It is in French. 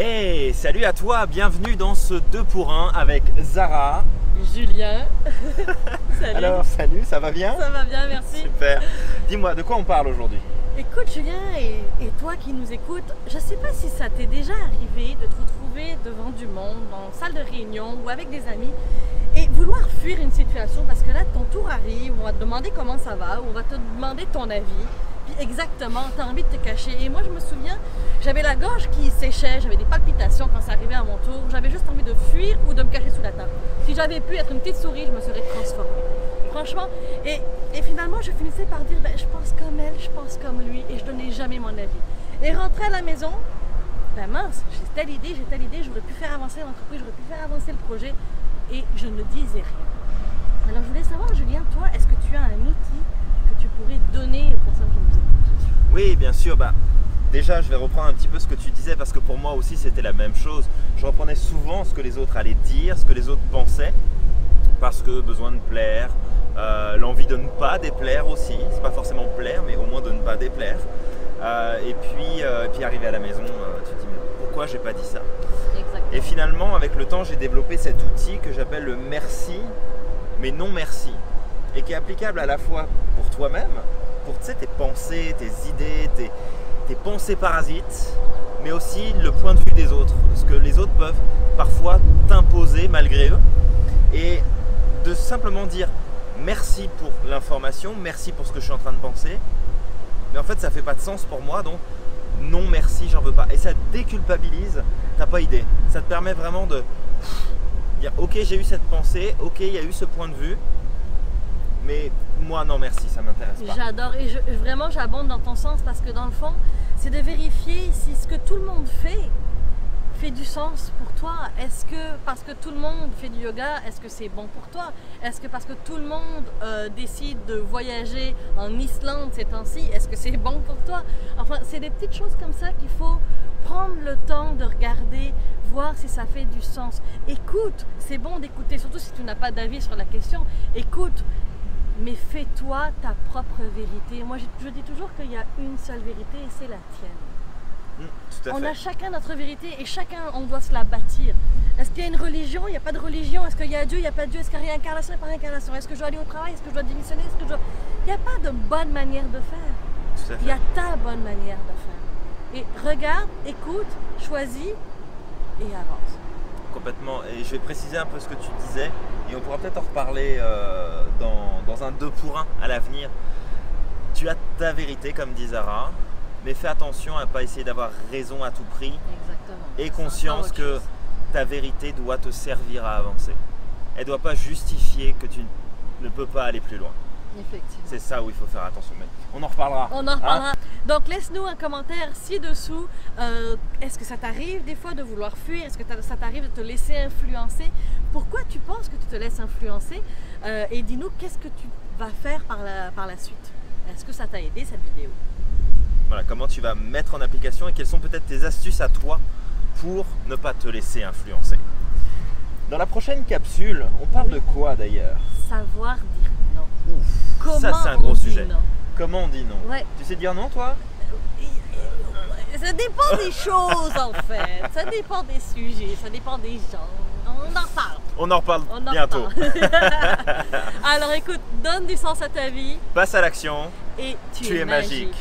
Hey, salut à toi, bienvenue dans ce 2 pour 1 avec Zara. Julien. salut. Alors, salut, ça va bien? Ça va bien, merci. Super. Dis-moi, de quoi on parle aujourd'hui? Écoute Julien et, et toi qui nous écoutes, je sais pas si ça t'est déjà arrivé de te retrouver devant du monde, dans une salle de réunion ou avec des amis vouloir fuir une situation parce que là ton tour arrive, on va te demander comment ça va, on va te demander ton avis. Puis exactement, tu as envie de te cacher. Et moi je me souviens, j'avais la gorge qui séchait, j'avais des palpitations quand ça arrivait à mon tour, j'avais juste envie de fuir ou de me cacher sous la table. Si j'avais pu être une petite souris, je me serais transformée. Franchement, et, et finalement, je finissais par dire, ben, je pense comme elle, je pense comme lui, et je donnais jamais mon avis. Et rentrer à la maison, ben mince, j'ai telle idée, j'ai telle idée, j'aurais pu faire avancer l'entreprise, j'aurais pu faire avancer le projet, et je ne disais rien. Alors je voulais savoir, Julien, toi, est-ce que tu as un outil que tu pourrais donner aux personnes qui nous écoutent Oui, bien sûr. Bah, déjà, je vais reprendre un petit peu ce que tu disais parce que pour moi aussi, c'était la même chose. Je reprenais souvent ce que les autres allaient dire, ce que les autres pensaient, parce que besoin de plaire, euh, l'envie de ne pas déplaire aussi. C'est pas forcément plaire, mais au moins de ne pas déplaire. Euh, et puis, euh, puis arriver à la maison, tu te dis mais pourquoi j'ai pas dit ça? Et finalement, avec le temps, j'ai développé cet outil que j'appelle le merci, mais non merci, et qui est applicable à la fois pour toi-même, pour tes pensées, tes idées, tes, tes pensées parasites, mais aussi le point de vue des autres, ce que les autres peuvent parfois t'imposer malgré eux, et de simplement dire merci pour l'information, merci pour ce que je suis en train de penser, mais en fait ça fait pas de sens pour moi, donc non merci, j'en veux pas. Et ça déculpabilise, t'as pas idée. Ça te permet vraiment de dire ok j'ai eu cette pensée, ok il y a eu ce point de vue, mais moi non merci, ça m'intéresse pas. J'adore et vraiment j'abonde dans ton sens parce que dans le fond, c'est de vérifier si ce que tout le monde fait fait du sens pour toi. Est-ce que parce que tout le monde fait du yoga, est-ce que c'est bon pour toi? Est-ce que parce que tout le monde euh, décide de voyager en Islande ces temps-ci, est-ce que c'est bon pour toi? Enfin, c'est des petites choses comme ça qu'il faut prendre le temps de regarder, voir si ça fait du sens. Écoute, c'est bon d'écouter, surtout si tu n'as pas d'avis sur la question. Écoute, mais fais-toi ta propre vérité. Moi, je, je dis toujours qu'il y a une seule vérité et c'est la tienne. Mm, tout à On fait. a chacun notre vérité et chacun, on doit se la bâtir. Est-ce qu'il y a une religion? Il n'y a pas de religion. Est-ce qu'il y a Dieu? Il n'y a pas de Dieu. Est-ce qu'il y a réincarnation? Il n'y a pas réincarnation. Est-ce que je dois aller au travail? Est-ce que je dois démissionner? Est-ce que je dois... Il n'y a pas de bonne manière de faire. Il y a ta bonne manière de faire. Et regarde, écoute, choisis et avance. Complètement. Et je vais préciser un peu ce que tu disais, et on pourra peut-être en reparler euh, dans, dans un 2 pour 1 à l'avenir. Tu as ta vérité, comme dit Zara, mais fais attention à ne pas essayer d'avoir raison à tout prix. Exactement. Et conscience que ta vérité doit te servir à avancer. Elle ne doit pas justifier que tu ne peux pas aller plus loin. Effectivement. C'est ça où il faut faire attention. Mais on en reparlera. On en reparlera. Donc laisse-nous un commentaire ci-dessous. Euh, Est-ce que ça t'arrive des fois de vouloir fuir? Est-ce que ça t'arrive de te laisser influencer? Pourquoi tu penses que tu te laisses influencer? Euh, Et dis-nous qu'est-ce que tu vas faire par la, par la suite? Est-ce que ça t'a aidé cette vidéo? Voilà, comment tu vas mettre en application et quelles sont peut-être tes astuces à toi pour ne pas te laisser influencer? Dans la prochaine capsule, on parle de quoi d'ailleurs? Savoir dire non. Ouf, Comment ça c'est un gros sujet. Comment on dit non Ouais. Tu sais dire non toi Ça dépend des choses en fait. Ça dépend des sujets. Ça dépend des gens. On en parle. On en reparle On en bientôt. Alors écoute, donne du sens à ta vie Passe à l'action, et tu, tu es magique.